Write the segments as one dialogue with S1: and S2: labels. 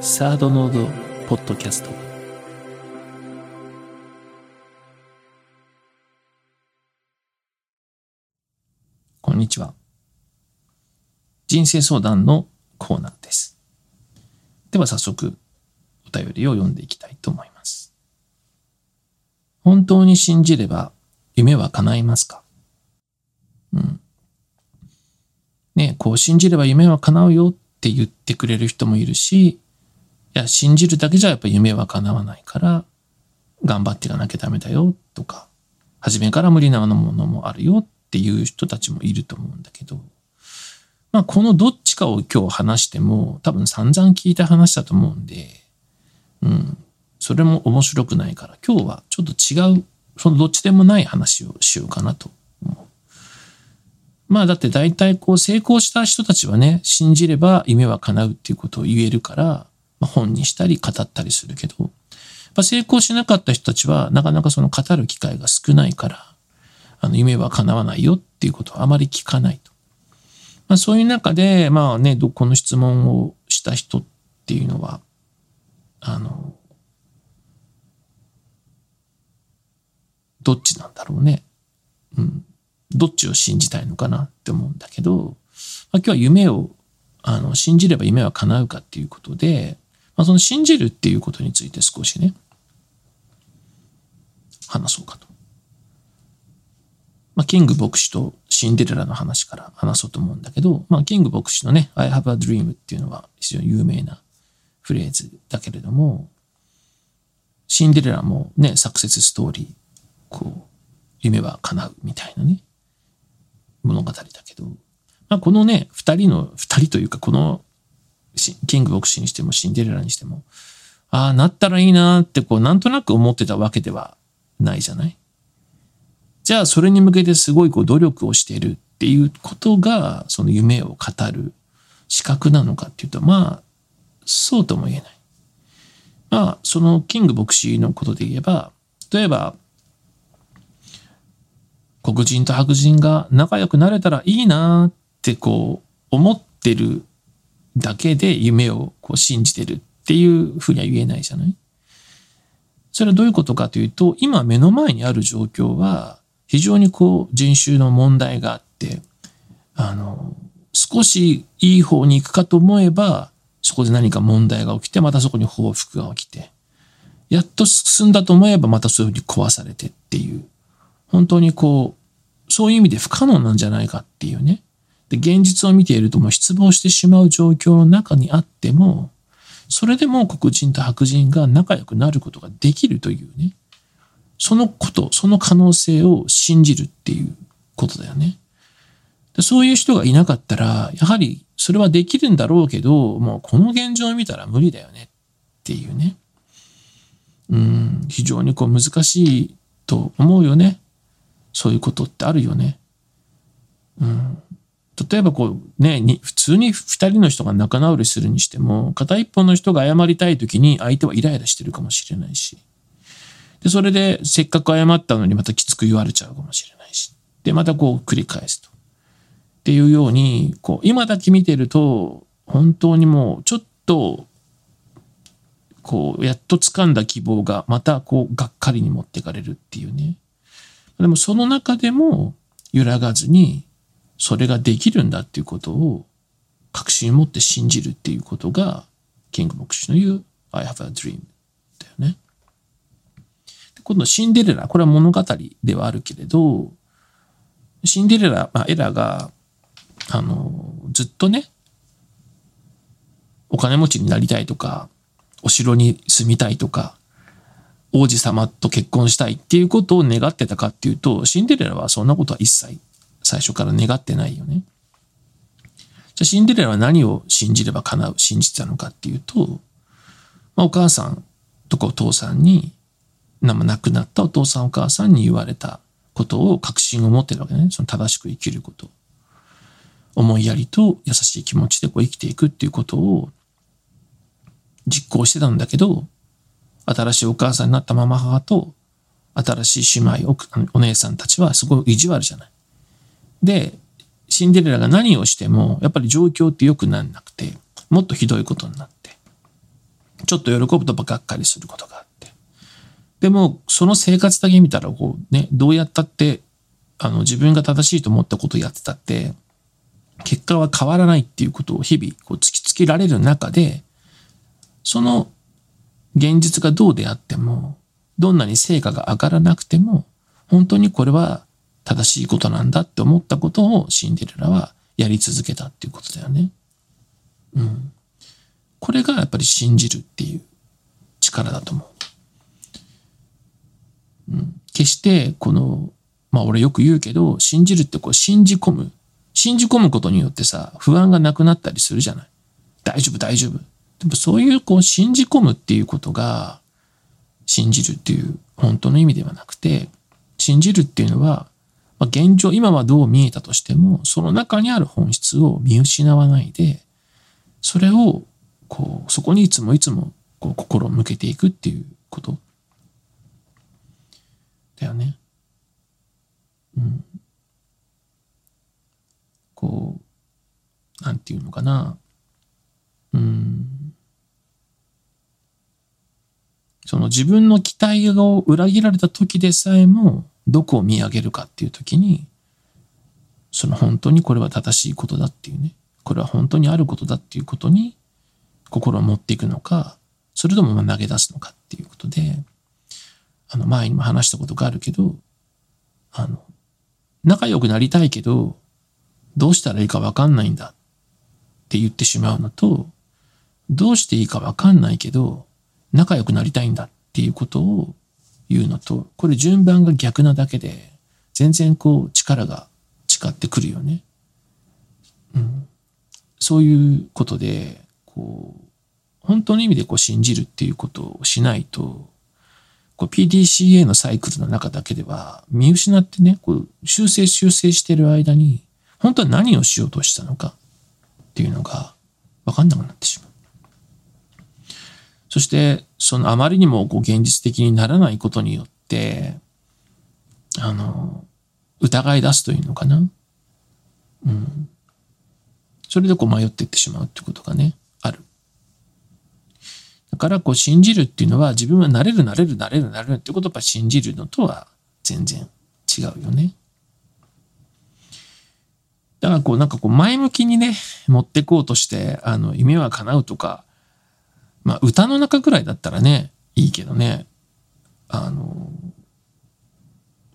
S1: サードノードポッドキャスト。こんにちは。人生相談のコーナーです。では早速お便りを読んでいきたいと思います。本当に信じれば夢は叶いますか？うん。ねこう信じれば夢は叶うよって言ってくれる人もいるし、いや、信じるだけじゃやっぱ夢は叶わないから、頑張っていかなきゃダメだよとか、初めから無理なものもあるよっていう人たちもいると思うんだけど、まあこのどっちかを今日話しても多分散々聞いた話だと思うんで、うん、それも面白くないから今日はちょっと違う、そのどっちでもない話をしようかなと思う。まあだって大体こう成功した人たちはね、信じれば夢は叶うっていうことを言えるから、本にしたり語ったりするけど、やっぱ成功しなかった人たちはなかなかその語る機会が少ないから、あの夢は叶わないよっていうことはあまり聞かないと。まあそういう中で、まあね、この質問をした人っていうのは、あの、どっちなんだろうね。うん。どっちを信じたいのかなって思うんだけど、まあ、今日は夢をあの信じれば夢は叶うかっていうことで、まあ、その信じるっていうことについて少しね、話そうかと。まあ、キング牧師とシンデレラの話から話そうと思うんだけど、まあ、キング牧師のね、I have a dream っていうのは非常に有名なフレーズだけれども、シンデレラもね、サクセスストーリー、こう、夢は叶うみたいなね、物語だけど、まあ、このね、二人の、二人というか、この、キング牧師にしてもシンデレラにしても、ああ、なったらいいなって、こう、なんとなく思ってたわけではないじゃない？じゃあ、それに向けてすごいこう努力をしているっていうことが、その夢を語る資格なのかっていうと、まあ、そうとも言えない。まあ、そのキング牧師のことで言えば、例えば、黒人と白人が仲良くなれたらいいなってこう思ってるだけで夢をこう信じてるっていうふうには言えないじゃない？それはどういうことかというと今目の前にある状況は非常にこう人種の問題があってあの少しいい方に行くかと思えばそこで何か問題が起きてまたそこに報復が起きてやっと進んだと思えばまたそういうふうに壊されてっていう本当にこう、そういう意味で不可能なんじゃないかっていうね。で、現実を見ているともう失望してしまう状況の中にあっても、それでも黒人と白人が仲良くなることができるというね。そのこと、その可能性を信じるっていうことだよね。でそういう人がいなかったら、やはりそれはできるんだろうけど、もうこの現状を見たら無理だよねっていうね。うん、非常にこう難しいと思うよね。そういうことってあるよね。うん。例えばこうね、普通に二人の人が仲直りするにしても、片一方の人が謝りたい時に相手はイライラしてるかもしれないし。で、それでせっかく謝ったのにまたきつく言われちゃうかもしれないし。で、またこう繰り返すと。っていうように、こう、今だけ見てると、本当にもうちょっと、こう、やっと掴んだ希望がまたこう、がっかりに持ってかれるっていうね。でもその中でも揺らがずにそれができるんだっていうことを確信を持って信じるっていうことがキング牧師の言う I have a dream だよね。今度シンデレラ、これは物語ではあるけれど、シンデレラ、まあ、エラが、あの、ずっとね、お金持ちになりたいとか、お城に住みたいとか、王子様と結婚したいっていうことを願ってたかっていうと、シンデレラはそんなことは一切最初から願ってないよね。じゃあシンデレラは何を信じれば叶う、信じてたのかっていうと、まあ、お母さんとかお父さんに、亡くなったお父さんお母さんに言われたことを確信を持ってるわけね。その正しく生きること。思いやりと優しい気持ちでこう生きていくっていうことを実行してたんだけど、新しいお母さんになったママ母と、新しい姉妹、お姉さんたちはすごい意地悪じゃない。で、シンデレラが何をしても、やっぱり状況って良くなんなくて、もっとひどいことになって。ちょっと喜ぶとばがっかりすることがあって。でも、その生活だけ見たら、こうね、どうやったって、あの、自分が正しいと思ったことをやってたって、結果は変わらないっていうことを日々こう突きつけられる中で、その現実がどうであっても、どんなに成果が上がらなくても、本当にこれは正しいことなんだって思ったことをシンデレラはやり続けたっていうことだよね。うん。これがやっぱり信じるっていう力だと思う。うん。決してこの、まあ俺よく言うけど、信じるってこう信じ込む。信じ込むことによってさ、不安がなくなったりするじゃない。大丈夫、大丈夫。でもそういうこう信じ込むっていうことが、信じるっていう本当の意味ではなくて、信じるっていうのは、まあ、現状、今はどう見えたとしても、その中にある本質を見失わないで、それを、こう、そこにいつもいつも、こう、心を向けていくっていうこと。だよね。うん。こう、なんていうのかな。うん。その自分の期待を裏切られた時でさえも、どこを見上げるかっていう時に、その本当にこれは正しいことだっていうね、これは本当にあることだっていうことに心を持っていくのか、それとも投げ出すのかっていうことで、あの前にも話したことがあるけど、あの、仲良くなりたいけど、どうしたらいいかわかんないんだって言ってしまうのと、どうしていいかわかんないけど、仲良くなりたいんだっていうことを言うのと、これ順番が逆なだけで、全然こう力が誓ってくるよね。うん。そういうことで、こう、本当の意味でこう信じるっていうことをしないと、こう PDCA のサイクルの中だけでは見失ってね、こう修正修正してる間に、本当は何をしようとしたのかっていうのが分かんなくなってしまう。そして、そのあまりにもこう現実的にならないことによって、あの、疑い出すというのかな？うん。それでこう迷っていってしまうってことがね、ある。だからこう信じるっていうのは自分はなれるなれるなれるなれるってことを信じるのとは全然違うよね。だからこうなんかこう前向きにね、持ってこうとして、あの、夢は叶うとか、まあ、歌の中くらいだったらね、いいけどね、あの、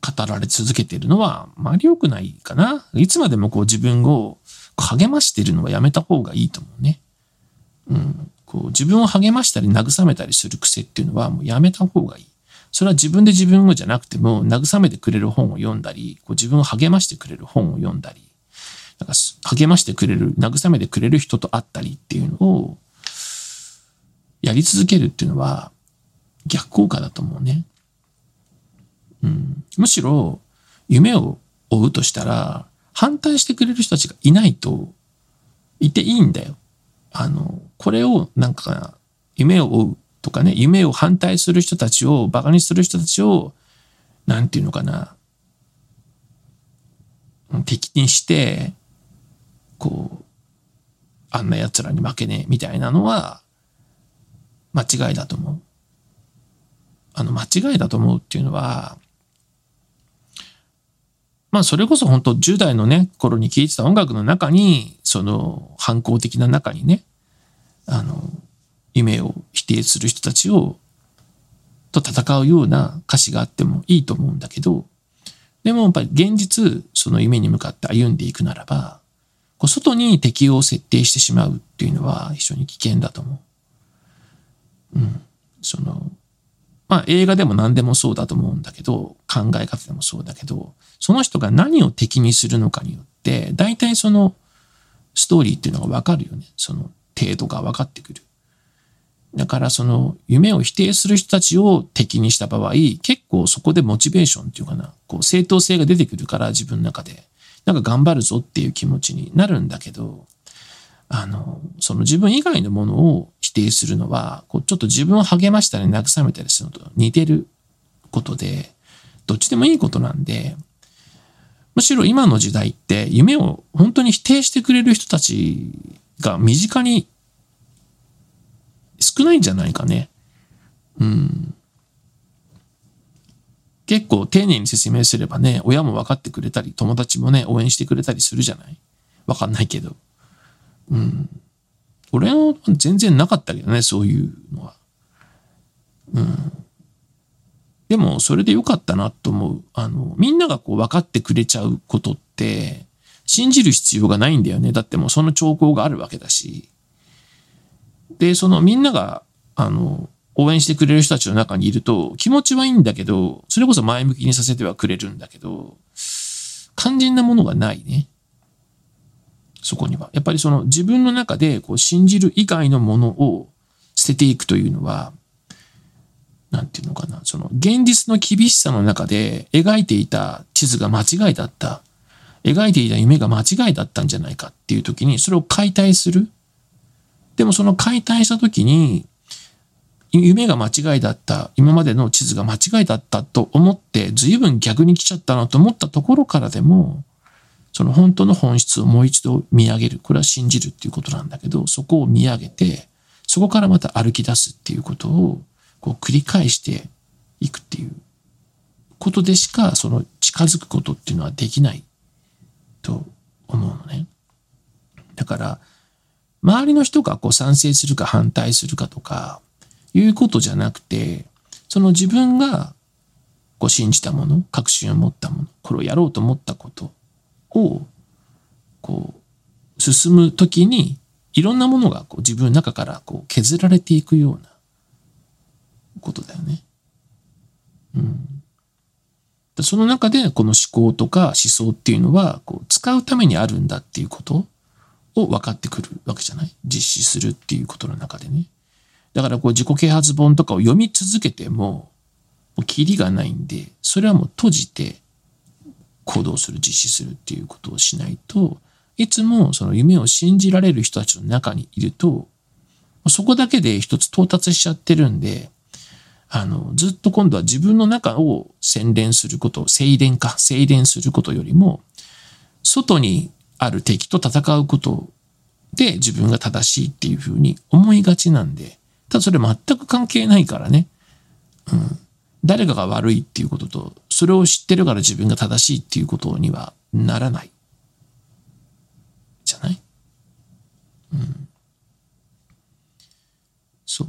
S1: 語られ続けてるのは、あまり良くないかな。いつまでもこう自分を励ましてるのはやめた方がいいと思うね。うん。こう自分を励ましたり慰めたりする癖っていうのはもうやめた方がいい。それは自分で自分をじゃなくても慰めてくれる本を読んだり、こう自分を励ましてくれる本を読んだり、なんか励ましてくれる、慰めてくれる人と会ったりっていうのをやり続けるっていうのは逆効果だと思うね。うん、むしろ夢を追うとしたら反対してくれる人たちがいないといていいんだよ。あの、これをなんか夢を追うとかね、夢を反対する人たちを、馬鹿にする人たちを、なんていうのかな、敵にして、こう、あんな奴らに負けねえみたいなのは、間違いだと思う。あの、間違いだと思うっていうのは、まあ、それこそ本当10代のね、頃に聴いてた音楽の中に、その反抗的な中にね、あの、夢を否定する人たちを、と戦うような歌詞があってもいいと思うんだけど、でもやっぱり現実、その夢に向かって歩んでいくならば、こう外に敵を設定してしまうっていうのは非常に危険だと思う。うん、その、まあ映画でも何でもそうだと思うんだけど、考え方でもそうだけど、その人が何を敵にするのかによって、大体そのストーリーっていうのがわかるよね。その程度が分かってくる。だからその夢を否定する人たちを敵にした場合、結構そこでモチベーションっていうかな、こう正当性が出てくるから自分の中で、なんか頑張るぞっていう気持ちになるんだけど、あの、その自分以外のものを否定するのは、こうちょっと自分を励ましたり慰めたりするのと似てることで、どっちでもいいことなんで、むしろ今の時代って夢を本当に否定してくれる人たちが身近に少ないんじゃないかね。うん。結構丁寧に説明すればね、親も分かってくれたり、友達もね、応援してくれたりするじゃない？わかんないけど。うん。俺は全然なかったけどね、そういうのは。うん。でも、それでよかったなと思う。あの、みんながこう分かってくれちゃうことって、信じる必要がないんだよね。だってもうその兆候があるわけだし。で、そのみんなが、あの、応援してくれる人たちの中にいると気持ちはいいんだけど、それこそ前向きにさせてはくれるんだけど、肝心なものがないね。そこには。やっぱりその自分の中でこう信じる以外のものを捨てていくというのは、なんていうのかな、その現実の厳しさの中で描いていた地図が間違いだった、描いていた夢が間違いだったんじゃないかっていう時にそれを解体する。でもその解体した時に、夢が間違いだった、今までの地図が間違いだったと思って、随分逆に来ちゃったなと思ったところからでも、その本当の本質をもう一度見上げる。これは信じるっていうことなんだけど、そこを見上げて、そこからまた歩き出すっていうことを、こう繰り返していくっていうことでしか、その近づくことっていうのはできないと思うのね。だから、周りの人がこう賛成するか反対するかとか、いうことじゃなくて、その自分がこう信じたもの、確信を持ったもの、これをやろうと思ったことを、こう、進むときに、いろんなものがこう自分の中からこう削られていくようなことだよね。うん。その中でこの思考とか思想っていうのはこう使うためにあるんだっていうことを分かってくるわけじゃない？実施するっていうことの中でね。だからこう自己啓発本とかを読み続けても、もうキリがないんで、それはもう閉じて行動する、実施するっていうことをしないと、いつもその夢を信じられる人たちの中にいると、そこだけで一つ到達しちゃってるんで、あの、ずっと今度は自分の中を洗練すること、精錬か、精錬することよりも、外にある敵と戦うことで自分が正しいっていうふうに思いがちなんで、ただそれ全く関係ないからね。うん。誰かが悪いっていうことと、それを知ってるから自分が正しいっていうことにはならない。じゃない？うん。そう。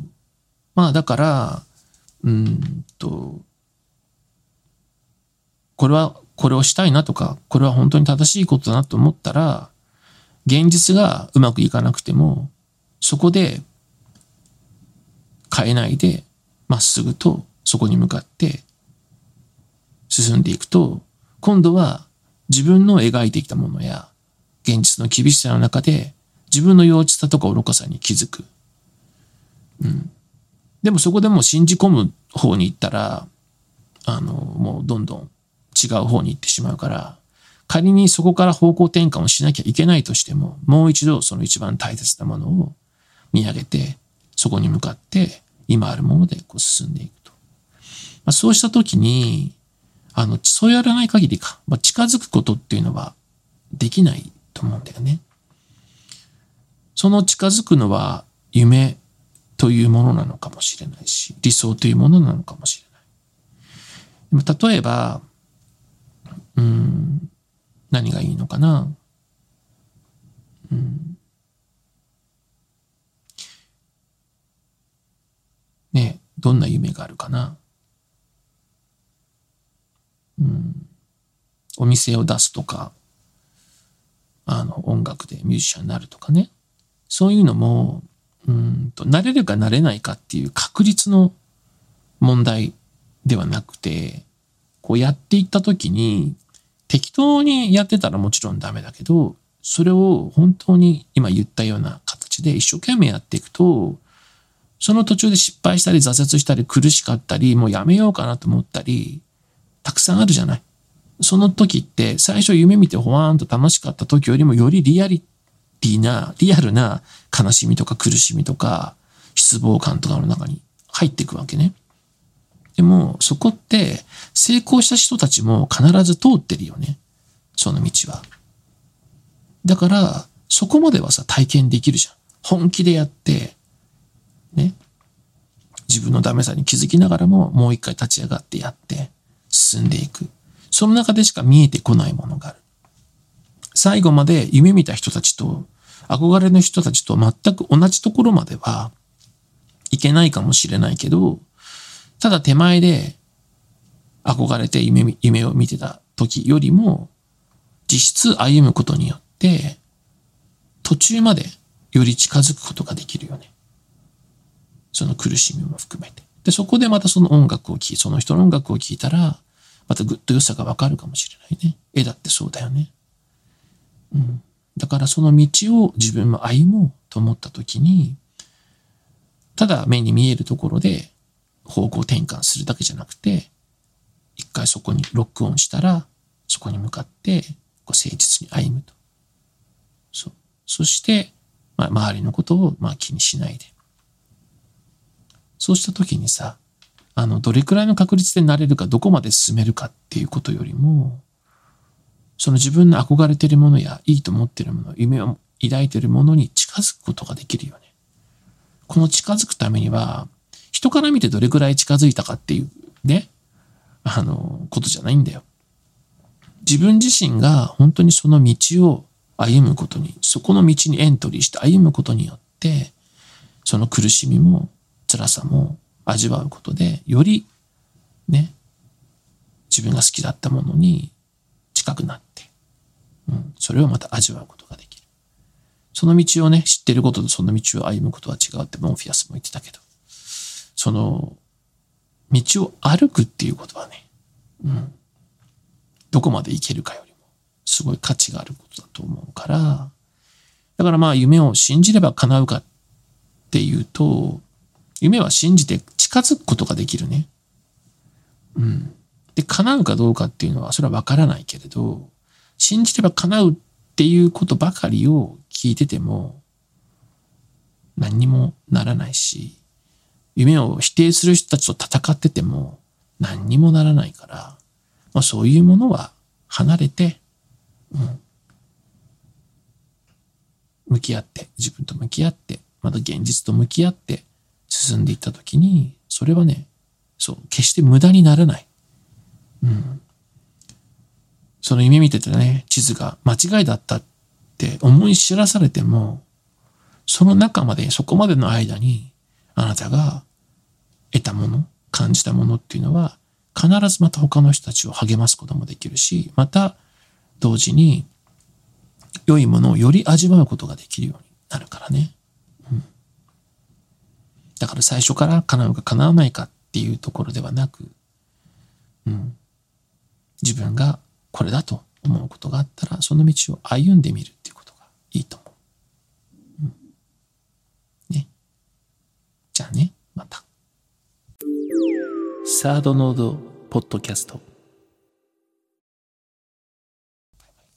S1: まあだから、うんと、これは、これをしたいなとか、これは本当に正しいことだなと思ったら、現実がうまくいかなくても、そこで変えないで、まっすぐとそこに向かって進んでいくと、今度は自分の描いてきたものや、現実の厳しさの中で自分の幼稚さとか愚かさに気づく。うん。でもそこでもう信じ込む方に行ったら、あの、もうどんどん違う方に行ってしまうから、仮にそこから方向転換をしなきゃいけないとしても、もう一度その一番大切なものを見上げて、そこに向かって今あるものでこう進んでいくと。まあ、そうしたときに、あの、そうやらない限りか、まあ、近づくことっていうのはできないと思うんだよね。その近づくのは夢というものなのかもしれないし、理想というものなのかもしれない。例えば、うん、何がいいのかな。うんね、どんな夢があるかな。うん。お店を出すとか、あの、音楽でミュージシャンになるとかね。そういうのも、うんと、なれるかなれないかっていう確率の問題ではなくて、こうやっていったときに、適当にやってたらもちろんダメだけど、それを本当に今言ったような形で一生懸命やっていくと、その途中で失敗したり挫折したり苦しかったり、もうやめようかなと思ったり、たくさんあるじゃない。その時って最初夢見てほわーんと楽しかった時よりもよりリアリティな、リアルな悲しみとか苦しみとか失望感とかの中に入っていくわけね。でもそこって成功した人たちも必ず通ってるよね。その道は。だからそこまではさ体験できるじゃん。本気でやってね。自分のダメさに気づきながらももう一回立ち上がってやって進んでいく。その中でしか見えてこないものがある。最後まで夢見た人たちと憧れの人たちと全く同じところまではいけないかもしれないけど、ただ手前で憧れて夢夢を見てた時よりも、実質歩むことによって、途中までより近づくことができるよね。その苦しみも含めて。で、そこでまたその音楽を聴き、その人の音楽を聴いたら、またぐっと良さがわかるかもしれないね。絵だってそうだよね。うん。だからその道を自分も歩もうと思った時に、ただ目に見えるところで方向転換するだけじゃなくて、一回そこにロックオンしたら、そこに向かってこう誠実に歩むと。そう。そして、まあ、周りのことをまあ気にしないで。そうした時にさ、あの、どれくらいの確率でなれるか、どこまで進めるかっていうことよりも、その自分の憧れてるものやいいと思ってるもの、夢を抱いてるものに近づくことができるよね。この近づくためには、人から見てどれくらい近づいたかっていうね、あの、ことじゃないんだよ。自分自身が本当にその道を歩むことに、そこの道にエントリーして歩むことによって、その苦しみも辛さも味わうことで、よりね、自分が好きだったものに近くなって、うん、それをまた味わうことができる。その道をね、知ってることとその道を歩むことは違うってモンフィアスも言ってたけど、その、道を歩くっていうことはね、うん、どこまで行けるかよりも、すごい価値があることだと思うから、だからまあ夢を信じれば叶うかっていうと、夢は信じて近づくことができるね。うん。で、叶うかどうかっていうのは、それはわからないけれど、信じれば叶うっていうことばかりを聞いてても、何にもならないし、夢を否定する人たちと戦ってても何にもならないから、まあそういうものは離れて、うん、向き合って、自分と向き合って、また現実と向き合って進んでいったときに、それはね、そう、決して無駄にならない。うん。その夢見てたね、地図が間違いだったって思い知らされても、その中まで、そこまでの間に、あなたが得たもの、感じたものっていうのは、必ずまた他の人たちを励ますこともできるし、また同時に良いものをより味わうことができるようになるからね。だから最初から叶うか叶わないかっていうところではなく、うん、自分がこれだと思うことがあったら、その道を歩んでみるっていうことがいいと思う。うん、ね。じゃあね、また。サードノードポッドキャスト